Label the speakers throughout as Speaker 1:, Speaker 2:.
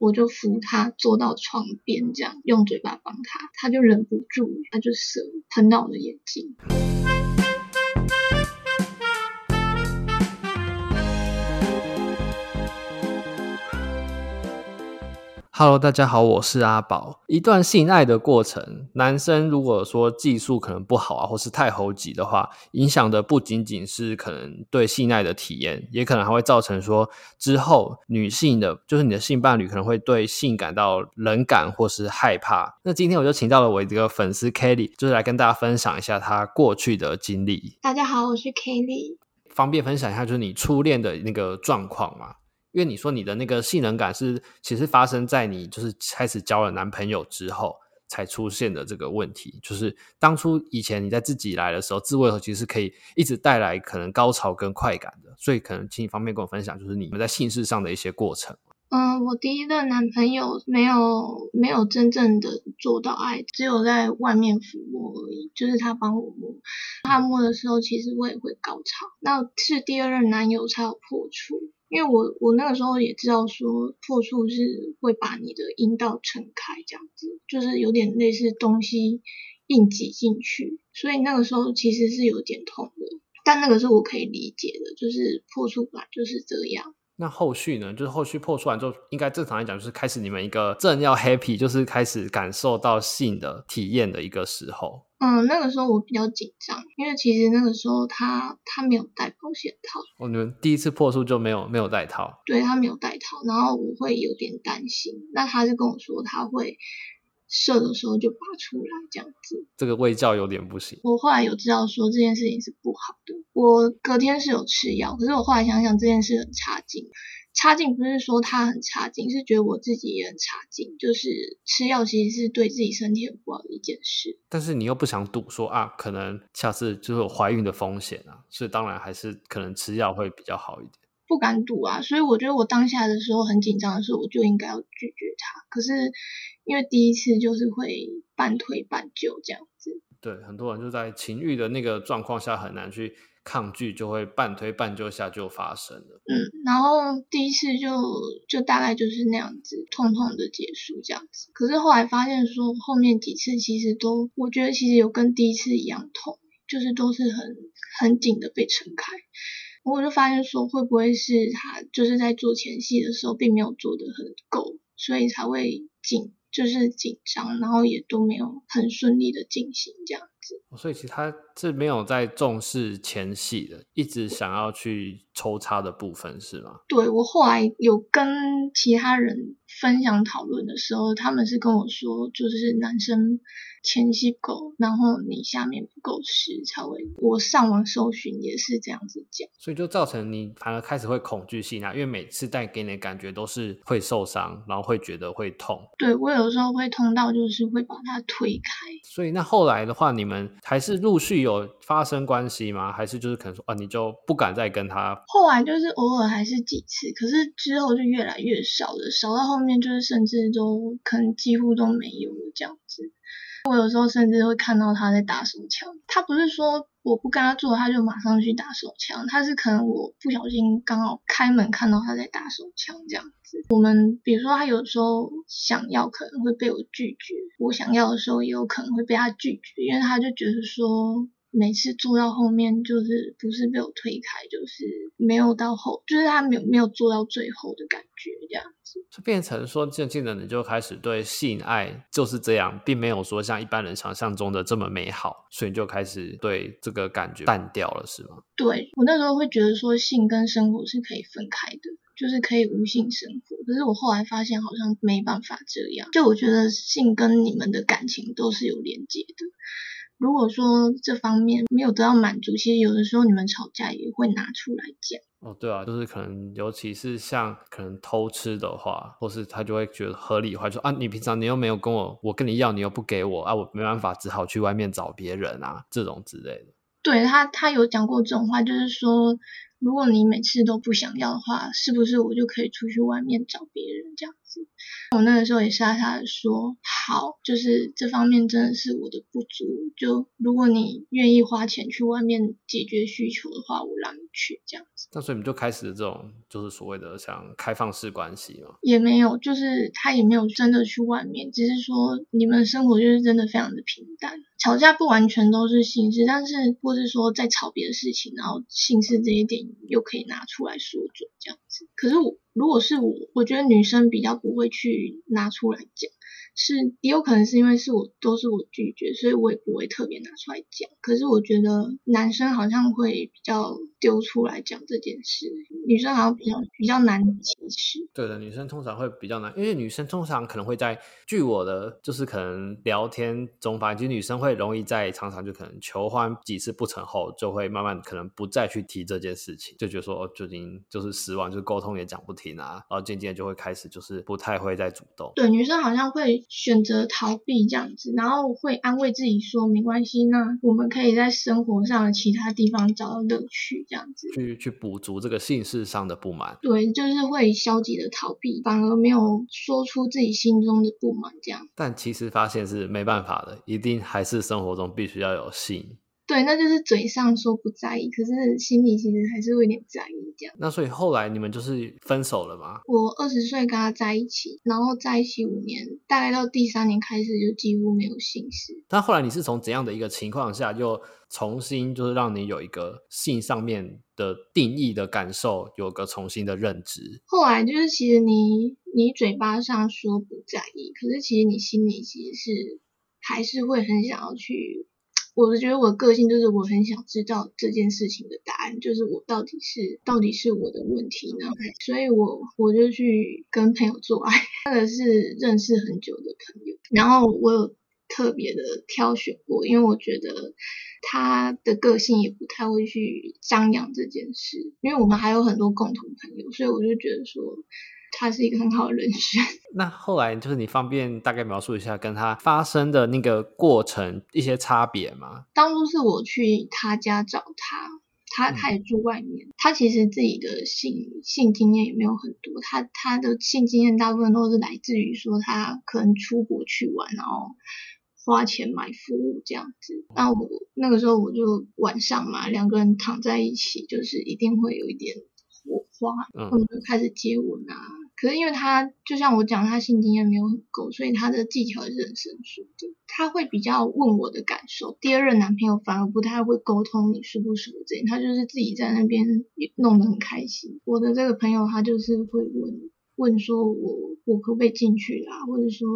Speaker 1: 我就扶他坐到床边，这样用嘴巴帮他，他就忍不住，他就射喷到我的眼睛。
Speaker 2: Hello，大家好，我是阿宝。一段性爱的过程，男生如果说技术可能不好啊，或是太猴急的话，影响的不仅仅是可能对性爱的体验，也可能还会造成说之后女性的，就是你的性伴侣可能会对性感到冷感或是害怕。那今天我就请到了我一个粉丝 Kelly，就是来跟大家分享一下她过去的经历。
Speaker 1: 大家好，我是 Kelly，
Speaker 2: 方便分享一下就是你初恋的那个状况吗？因为你说你的那个性冷感是其实发生在你就是开始交了男朋友之后才出现的这个问题，就是当初以前你在自己来的时候，自慰的时候其实可以一直带来可能高潮跟快感的，所以可能请你方便跟我分享，就是你们在性事上的一些过程。
Speaker 1: 嗯，我第一任男朋友没有没有真正的做到爱，只有在外面抚摸而已，就是他帮我摸，他摸的时候其实我也会高潮，那是第二任男友才有破处。因为我我那个时候也知道说破处是会把你的阴道撑开这样子，就是有点类似东西硬挤进去，所以那个时候其实是有点痛的，但那个是我可以理解的，就是破处吧就是这样。
Speaker 2: 那后续呢？就是后续破处完之后，应该正常来讲就是开始你们一个正要 happy，就是开始感受到性的体验的一个时候。
Speaker 1: 嗯，那个时候我比较紧张，因为其实那个时候他他没有戴保险套。
Speaker 2: 哦，你们第一次破处就没有没有戴套？
Speaker 1: 对，他没有戴套，然后我会有点担心。那他就跟我说他会。射的时候就拔出来这样子，
Speaker 2: 这个味教有点不行。
Speaker 1: 我后来有知道说这件事情是不好的，我隔天是有吃药，可是我后来想想这件事很差劲，差劲不是说他很差劲，是觉得我自己也很差劲，就是吃药其实是对自己身体很不好的一件事。
Speaker 2: 但是你又不想赌说啊，可能下次就是有怀孕的风险啊，所以当然还是可能吃药会比较好一点。
Speaker 1: 不敢赌啊，所以我觉得我当下的时候很紧张的时候，我就应该要拒绝他。可是因为第一次就是会半推半就这样子，
Speaker 2: 对，很多人就在情欲的那个状况下很难去抗拒，就会半推半就下就发生了。
Speaker 1: 嗯，然后第一次就就大概就是那样子，痛痛的结束这样子。可是后来发现说后面几次其实都，我觉得其实有跟第一次一样痛，就是都是很很紧的被撑开。我就发现说，会不会是他就是在做前戏的时候，并没有做的很够，所以才会紧，就是紧张，然后也都没有很顺利的进行这样子。
Speaker 2: 所以其实他是没有在重视前戏的，一直想要去抽插的部分，是吗？
Speaker 1: 对，我后来有跟其他人分享讨论的时候，他们是跟我说，就是男生。前戏够，然后你下面不够湿才会。我上网搜寻也是这样子讲，
Speaker 2: 所以就造成你反而开始会恐惧性啊，因为每次带给你的感觉都是会受伤，然后会觉得会痛。
Speaker 1: 对，我有时候会痛到就是会把它推开。
Speaker 2: 所以那后来的话，你们还是陆续有发生关系吗？还是就是可能说啊，你就不敢再跟他？
Speaker 1: 后来就是偶尔还是几次，可是之后就越来越少了，少到后面就是甚至都可能几乎都没有了这样子。我有时候甚至会看到他在打手枪，他不是说我不跟他做，他就马上去打手枪，他是可能我不小心刚好开门看到他在打手枪这样子。我们比如说他有时候想要可能会被我拒绝，我想要的时候也有可能会被他拒绝，因为他就觉得说。每次做到后面，就是不是被我推开，就是没有到后，就是他没有没有做到最后的感觉，这样子，
Speaker 2: 就变成说渐渐的你就开始对性爱就是这样，并没有说像一般人想象中的这么美好，所以你就开始对这个感觉淡掉了，是吗？
Speaker 1: 对，我那时候会觉得说性跟生活是可以分开的，就是可以无性生活，可是我后来发现好像没办法这样，就我觉得性跟你们的感情都是有连接的。如果说这方面没有得到满足，其实有的时候你们吵架也会拿出来讲。
Speaker 2: 哦，对啊，就是可能，尤其是像可能偷吃的话，或是他就会觉得合理化，说啊，你平常你又没有跟我，我跟你要，你又不给我啊，我没办法，只好去外面找别人啊，这种之类的。
Speaker 1: 对，他，他有讲过这种话，就是说，如果你每次都不想要的话，是不是我就可以出去外面找别人这样子？我那个时候也傻傻的说好，就是这方面真的是我的不足。就如果你愿意花钱去外面解决需求的话，我让你去这样子。
Speaker 2: 那所以你们就开始这种就是所谓的像开放式关系吗？
Speaker 1: 也没有，就是他也没有真的去外面，只是说你们生活就是真的非常的平淡。吵架不完全都是性事，但是或是说在吵别的事情，然后性事这一点又可以拿出来说嘴这样子。可是我如果是我，我觉得女生比较不会去拿出来讲。是，也有可能是因为是我都是我拒绝，所以我也不会特别拿出来讲。可是我觉得男生好像会比较丢出来讲这件事，女生好像比较比较难启齿。
Speaker 2: 对的，女生通常会比较难，因为女生通常可能会在，据我的就是可能聊天中发现，其实女生会容易在常常就可能求欢几次不成后，就会慢慢可能不再去提这件事情，就觉得说哦，最近就是失望，就是沟通也讲不停啊，然后渐渐就会开始就是不太会再主动。
Speaker 1: 对，女生好像会。选择逃避这样子，然后会安慰自己说没关系，那我们可以在生活上的其他地方找到乐趣，这样子
Speaker 2: 去去补足这个性事上的不满。
Speaker 1: 对，就是会消极的逃避，反而没有说出自己心中的不满这样。
Speaker 2: 但其实发现是没办法的，一定还是生活中必须要有性。
Speaker 1: 对，那就是嘴上说不在意，可是心里其实还是会有点在意这样。
Speaker 2: 那所以后来你们就是分手了吗？
Speaker 1: 我二十岁跟他在一起，然后在一起五年，大概到第三年开始就几乎没有性事。
Speaker 2: 那后来你是从怎样的一个情况下，又重新就是让你有一个性上面的定义的感受，有个重新的认知？
Speaker 1: 后来就是其实你你嘴巴上说不在意，可是其实你心里其实是还是会很想要去。我觉得我的个性就是我很想知道这件事情的答案，就是我到底是到底是我的问题呢？所以我我就去跟朋友做爱，那个是认识很久的朋友，然后我有特别的挑选过，因为我觉得他的个性也不太会去张扬这件事，因为我们还有很多共同朋友，所以我就觉得说。他是一个很好的人选。
Speaker 2: 那后来就是你方便大概描述一下跟他发生的那个过程一些差别吗？
Speaker 1: 当初是我去他家找他，他他也住外面，嗯、他其实自己的性性经验也没有很多，他他的性经验大部分都是来自于说他可能出国去玩，然后花钱买服务这样子。那我那个时候我就晚上嘛，两个人躺在一起，就是一定会有一点。火花，我们就开始接吻啊。可是因为他就像我讲，他性经验没有很够，所以他的技巧也是很生疏的。他会比较问我的感受。第二任男朋友反而不太会沟通你舒不舒服这样，他就是自己在那边弄得很开心。我的这个朋友他就是会问问说我我可不可以进去啊，或者说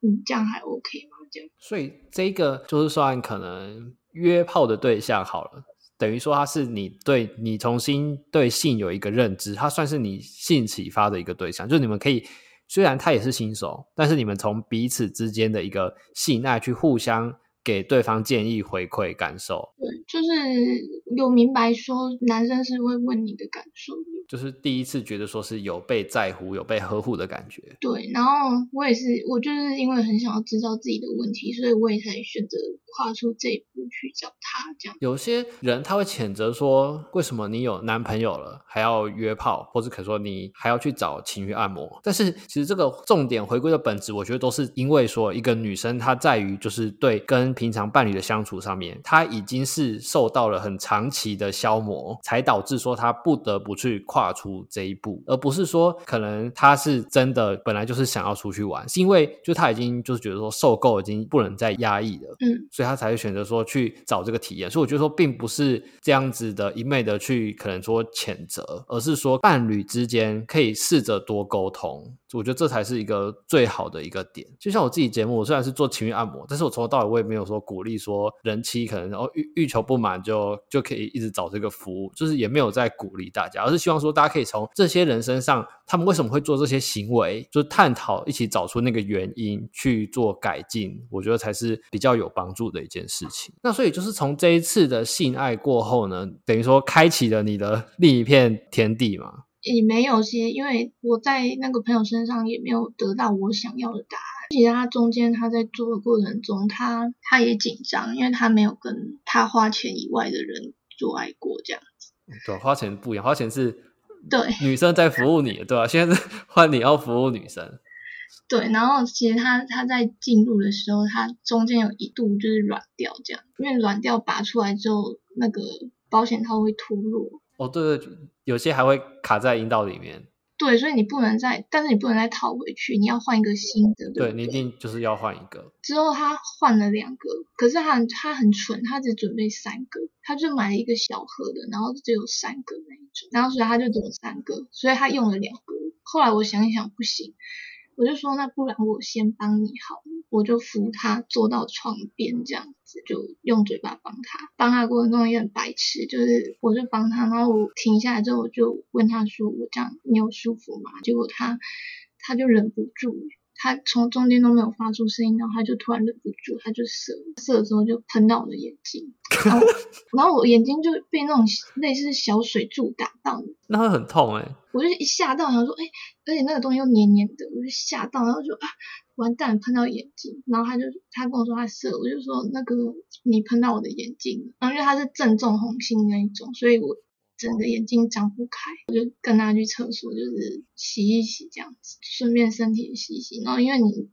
Speaker 1: 你这样还 OK 吗？这样。
Speaker 2: 所以这个就是算可能约炮的对象好了。等于说他是你对你重新对性有一个认知，他算是你性启发的一个对象，就是你们可以虽然他也是新手，但是你们从彼此之间的一个信赖去互相给对方建议、回馈、感受。
Speaker 1: 对，就是有明白说男生是会问你的感受。
Speaker 2: 就是第一次觉得说是有被在乎、有被呵护的感觉。
Speaker 1: 对，然后我也是，我就是因为很想要知道自己的问题，所以我也才选择跨出这一步去找他。这样，
Speaker 2: 有些人他会谴责说，为什么你有男朋友了还要约炮，或者可说你还要去找情欲按摩？但是其实这个重点回归的本质，我觉得都是因为说一个女生她在于就是对跟平常伴侣的相处上面，她已经是受到了很长期的消磨，才导致说她不得不去跨。跨出这一步，而不是说可能他是真的本来就是想要出去玩，是因为就他已经就是觉得说受够，已经不能再压抑了，嗯，所以他才会选择说去找这个体验。所以我觉得说，并不是这样子的一昧的去可能说谴责，而是说伴侣之间可以试着多沟通。我觉得这才是一个最好的一个点。就像我自己节目，我虽然是做情欲按摩，但是我从头到尾我也没有说鼓励说人妻可能然后欲欲求不满就就可以一直找这个服务，就是也没有在鼓励大家，而是希望说大家可以从这些人身上，他们为什么会做这些行为，就是探讨一起找出那个原因去做改进，我觉得才是比较有帮助的一件事情。那所以就是从这一次的性爱过后呢，等于说开启了你的另一片天地嘛。
Speaker 1: 也没有些，因为我在那个朋友身上也没有得到我想要的答案。其实他中间他在做的过程中，他他也紧张，因为他没有跟他花钱以外的人做爱过这样子。
Speaker 2: 对，花钱不一样，花钱是
Speaker 1: 对
Speaker 2: 女生在服务你，对吧？现在是换你要服务女生。
Speaker 1: 对，然后其实他他在进入的时候，他中间有一度就是软掉这样，因为软掉拔出来之后，那个保险套会脱落。
Speaker 2: 哦，对对，有些还会卡在阴道里面。
Speaker 1: 对，所以你不能再，但是你不能再套回去，你要换一个新的。对，对，
Speaker 2: 对，你一定就是要换一个。
Speaker 1: 之后他换了两个，可是他他很蠢，他只准备三个，他就买了一个小盒的，然后只有三个那一种，然后所以他就只有三个，所以他用了两个。后来我想一想，不行。我就说，那不然我先帮你好了，我就扶他坐到床边，这样子就用嘴巴帮他。帮他过程中也很白痴，就是我就帮他，然后我停下来之后，我就问他说：“我这样你有舒服吗？”结果他他就忍不住。他从中间都没有发出声音，然后他就突然忍不住，他就射，射的时候就喷到我的眼睛，然后，然后我眼睛就被那种类似小水柱打到，
Speaker 2: 那会很痛哎、欸，
Speaker 1: 我就一吓到，想说哎，而且那个东西又黏黏的，我就吓到，然后就啊完蛋，喷到眼睛，然后他就他跟我说他射，我就说那个你喷到我的眼睛，然后因为他是正中红心那一种，所以我。整个眼睛张不开，我就跟他去厕所，就是洗一洗这样子，顺便身体洗一洗。然后因为你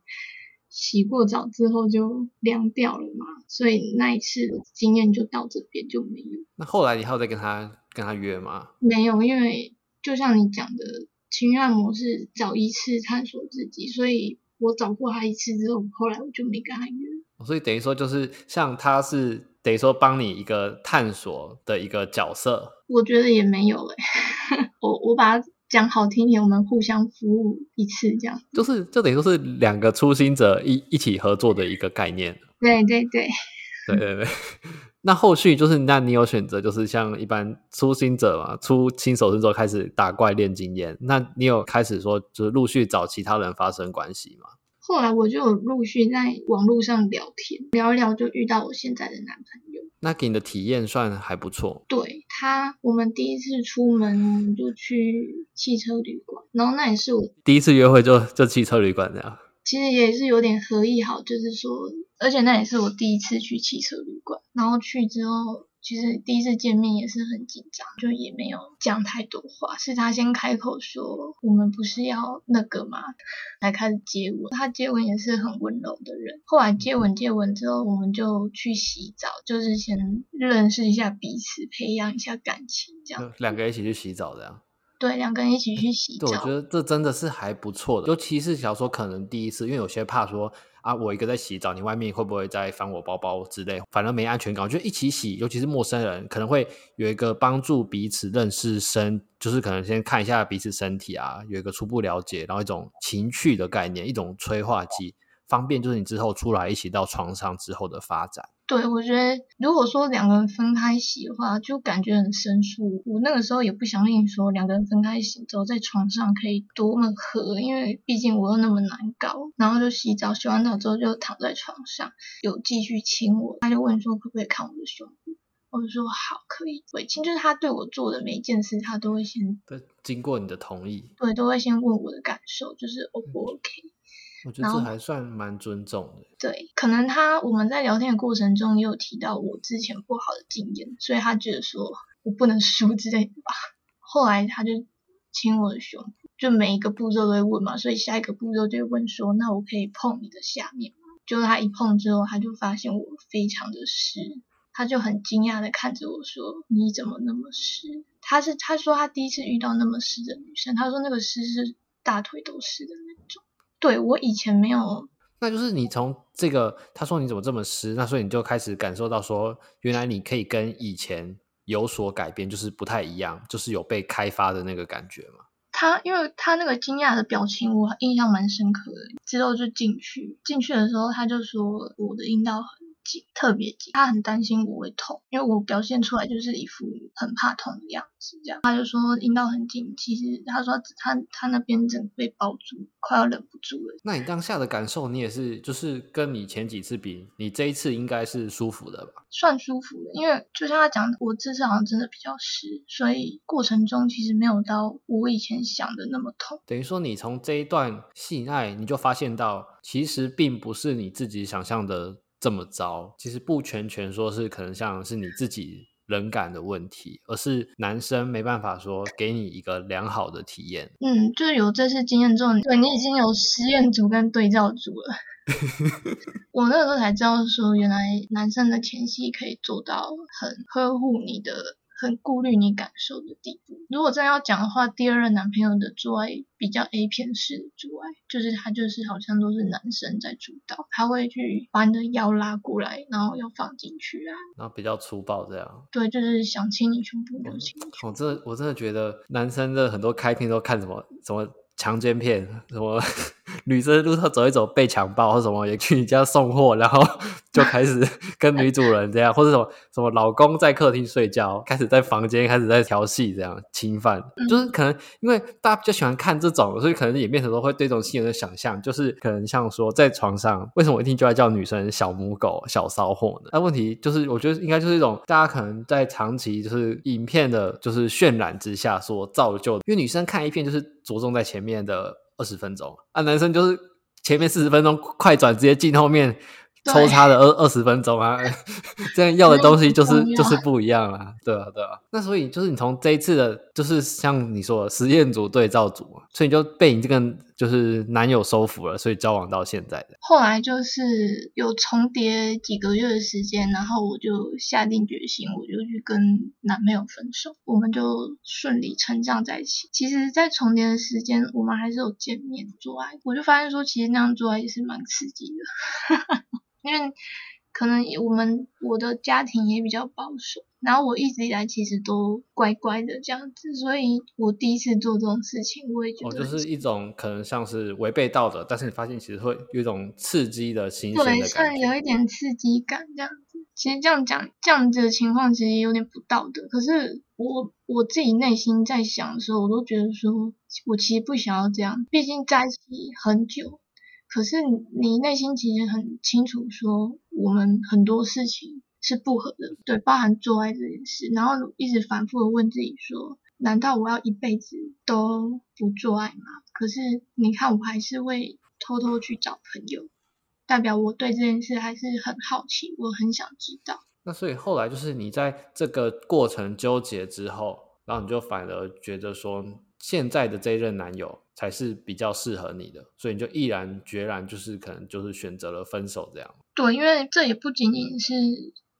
Speaker 1: 洗过澡之后就凉掉了嘛，所以那一次的经验就到这边就没有。
Speaker 2: 那后来你还有再跟他跟他约吗？
Speaker 1: 没有，因为就像你讲的，情欲按摩是找一次探索自己，所以我找过他一次之后，后来我就没跟他约。
Speaker 2: 所以等于说就是像他是。等于说帮你一个探索的一个角色，
Speaker 1: 我觉得也没有诶、欸、我我把它讲好听点，我们互相服务一次这样，
Speaker 2: 就是就等于说是两个初心者一一起合作的一个概念。
Speaker 1: 对对对，
Speaker 2: 对对对。那后续就是那你有选择，就是像一般初心者嘛，初新手之后开始打怪练经验，那你有开始说就是陆续找其他人发生关系吗？
Speaker 1: 后来我就有陆续在网络上聊天，聊一聊就遇到我现在的男朋友。
Speaker 2: 那给你的体验算还不错。
Speaker 1: 对他，我们第一次出门就去汽车旅馆，然后那也是我
Speaker 2: 第一次约会就就汽车旅馆这样。
Speaker 1: 其实也是有点合意好，就是说，而且那也是我第一次去汽车旅馆，然后去之后。其实第一次见面也是很紧张，就也没有讲太多话，是他先开口说我们不是要那个吗？才开始接吻。他接吻也是很温柔的人。后来接吻接吻之后，我们就去洗澡，就是先认识一下彼此，培养一下感情，这
Speaker 2: 样。两个一起去洗澡的呀。
Speaker 1: 对，两个人一起去洗澡。
Speaker 2: 对，我觉得这真的是还不错的，尤其是小说可能第一次，因为有些怕说。啊，我一个在洗澡，你外面会不会在翻我包包之类？反正没安全感，我觉得一起洗，尤其是陌生人，可能会有一个帮助彼此认识身，就是可能先看一下彼此身体啊，有一个初步了解，然后一种情趣的概念，一种催化剂。方便就是你之后出来一起到床上之后的发展。
Speaker 1: 对，我觉得如果说两个人分开洗的话，就感觉很生疏。我那个时候也不想跟你说两个人分开洗之后在床上可以多么合，因为毕竟我又那么难搞。然后就洗澡，洗完澡之后就躺在床上，有继续亲我。他就问说可不可以看我的胸部？我就说好，可以。会亲就是他对我做的每一件事，他都会先
Speaker 2: 经过你的同意，
Speaker 1: 对，都会先问我的感受，就是 O 不 OK。嗯
Speaker 2: 我觉得这还算蛮尊重的。
Speaker 1: 对，可能他我们在聊天的过程中也有提到我之前不好的经验，所以他觉得说我不能输 之类的吧。后来他就亲我的胸部，就每一个步骤都会问嘛，所以下一个步骤就会问说，那我可以碰你的下面吗？就他一碰之后，他就发现我非常的湿，他就很惊讶的看着我说，你怎么那么湿？他是他说他第一次遇到那么湿的女生，他说那个湿是大腿都湿的那种。对，我以前没有，
Speaker 2: 那就是你从这个他说你怎么这么湿，那所以你就开始感受到说，原来你可以跟以前有所改变，就是不太一样，就是有被开发的那个感觉嘛。
Speaker 1: 他因为他那个惊讶的表情，我印象蛮深刻的。之后就进去，进去的时候他就说我的阴道很。特别紧，他很担心我会痛，因为我表现出来就是一副很怕痛的样子，这样他就说阴道很紧，其实他说他他，他那边整个被包住，快要忍不住了。
Speaker 2: 那你当下的感受，你也是就是跟你前几次比，你这一次应该是舒服的吧？
Speaker 1: 算舒服的，因为就像他讲的，我这次好像真的比较湿，所以过程中其实没有到我以前想的那么痛。
Speaker 2: 等于说你从这一段性爱，你就发现到其实并不是你自己想象的。这么糟，其实不全全说是可能像是你自己人感的问题，而是男生没办法说给你一个良好的体验。
Speaker 1: 嗯，就是有这次经验之后，对你已经有实验组跟对照组了。我那个时候才知道说，原来男生的前戏可以做到很呵护你的。很顾虑你感受的地步。如果真要讲的话，第二任男朋友的做爱比较 A 片式的做爱，就是他就是好像都是男生在主导，他会去把你的腰拉过来，然后要放进去啊，
Speaker 2: 然后比较粗暴这样。
Speaker 1: 对，就是想亲你胸部就亲。
Speaker 2: 我真的我真的觉得男生的很多开篇都看什么什么强奸片，什么 女生路上走一走被强暴或什么，也去你家送货，然后。就开始 跟女主人这样，或者什么什么老公在客厅睡觉，开始在房间开始在调戏这样侵犯，嗯、就是可能因为大家比较喜欢看这种，所以可能演变成说会对这种性的想象，就是可能像说在床上，为什么我一定就要叫女生小母狗、小骚货呢？那问题就是，我觉得应该就是一种大家可能在长期就是影片的，就是渲染之下所造就的，因为女生看一片就是着重在前面面的二十分钟，啊，男生就是前面四十分钟快转直接进后面。抽插了二二十分钟啊，这样要的东西就是就是不一样啊，对啊对啊。那所以就是你从这一次的，就是像你说的实验组对照组，所以你就被你这个就是男友收服了，所以交往到现在的。
Speaker 1: 后来就是有重叠几个月的时间，然后我就下定决心，我就去跟男朋友分手，我们就顺理成章在一起。其实，在重叠的时间，我们还是有见面做爱，我就发现说，其实那样做爱也是蛮刺激的。因为可能我们我的家庭也比较保守，然后我一直以来其实都乖乖的这样子，所以我第一次做这种事情，我也觉得、
Speaker 2: 哦、就是一种可能像是违背道德，但是你发现其实会有一种刺激的新鲜的感觉，对，算
Speaker 1: 有一点刺激感这样子。其实这样讲这样子的情况其实也有点不道德，可是我我自己内心在想的时候，我都觉得说我其实不想要这样，毕竟在一起很久。可是你内心其实很清楚，说我们很多事情是不合的，对，包含做爱这件事，然后一直反复的问自己说，难道我要一辈子都不做爱吗？可是你看，我还是会偷偷去找朋友，代表我对这件事还是很好奇，我很想知道。
Speaker 2: 那所以后来就是你在这个过程纠结之后，然后你就反而觉得说，现在的这一任男友。才是比较适合你的，所以你就毅然决然，就是可能就是选择了分手这样。
Speaker 1: 对，因为这也不仅仅是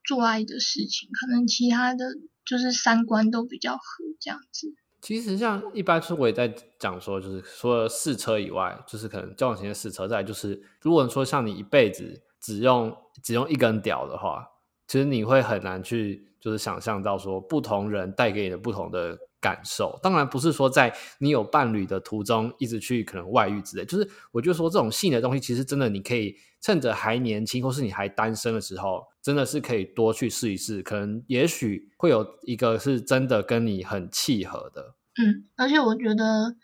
Speaker 1: 做爱的事情，可能其他的就是三观都比较合这样子。
Speaker 2: 其实像一般是我也在讲说，就是除了试车以外，就是可能交往前的试车，再就是如果说像你一辈子只用只用一根屌的话，其实你会很难去就是想象到说不同人带给你的不同的。感受当然不是说在你有伴侣的途中一直去可能外遇之类，就是我就说这种性的东西，其实真的你可以趁着还年轻或是你还单身的时候，真的是可以多去试一试，可能也许会有一个是真的跟你很契合的。
Speaker 1: 嗯，而且我觉得。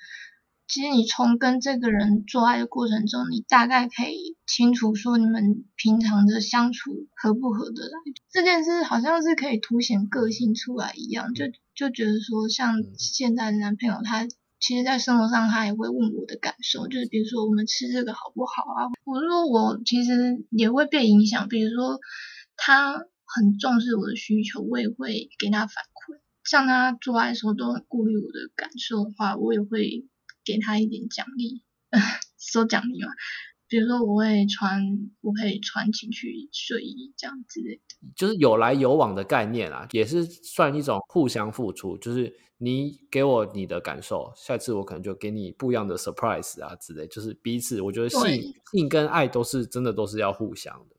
Speaker 1: 其实你从跟这个人做爱的过程中，你大概可以清楚说你们平常的相处合不合得来。这件事好像是可以凸显个性出来一样，就就觉得说，像现在的男朋友，他其实在生活上他也会问我的感受，就是比如说我们吃这个好不好啊？我说我其实也会被影响，比如说他很重视我的需求，我也会给他反馈。像他做爱的时候都很顾虑我的感受的话，我也会。给他一点奖励，说奖励嘛，比如说我会穿，我可以穿情趣睡衣这样之类的，
Speaker 2: 就是有来有往的概念啊，也是算一种互相付出，就是你给我你的感受，下次我可能就给你不一样的 surprise 啊之类，就是彼此，我觉得性性跟爱都是真的都是要互相的。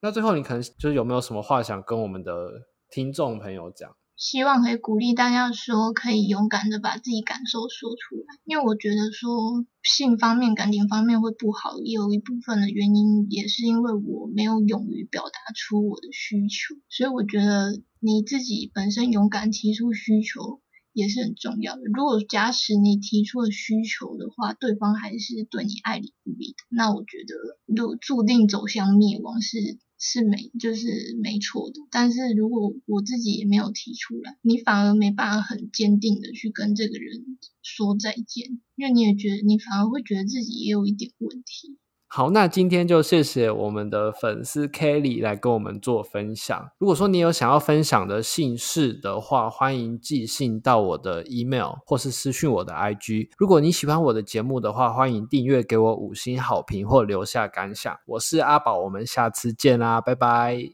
Speaker 2: 那最后你可能就是有没有什么话想跟我们的听众朋友讲？
Speaker 1: 希望可以鼓励大家说，可以勇敢的把自己感受说出来，因为我觉得说性方面、感情方面会不好，也有一部分的原因也是因为我没有勇于表达出我的需求，所以我觉得你自己本身勇敢提出需求也是很重要的。如果假使你提出了需求的话，对方还是对你爱理不理的，那我觉得就注定走向灭亡是。是没，就是没错的。但是如果我自己也没有提出来，你反而没办法很坚定的去跟这个人说再见，因为你也觉得，你反而会觉得自己也有一点问题。
Speaker 2: 好，那今天就谢谢我们的粉丝 Kelly 来跟我们做分享。如果说你有想要分享的姓氏的话，欢迎寄信到我的 email 或是私讯我的 IG。如果你喜欢我的节目的话，欢迎订阅给我五星好评或留下感想。我是阿宝，我们下次见啦，拜拜。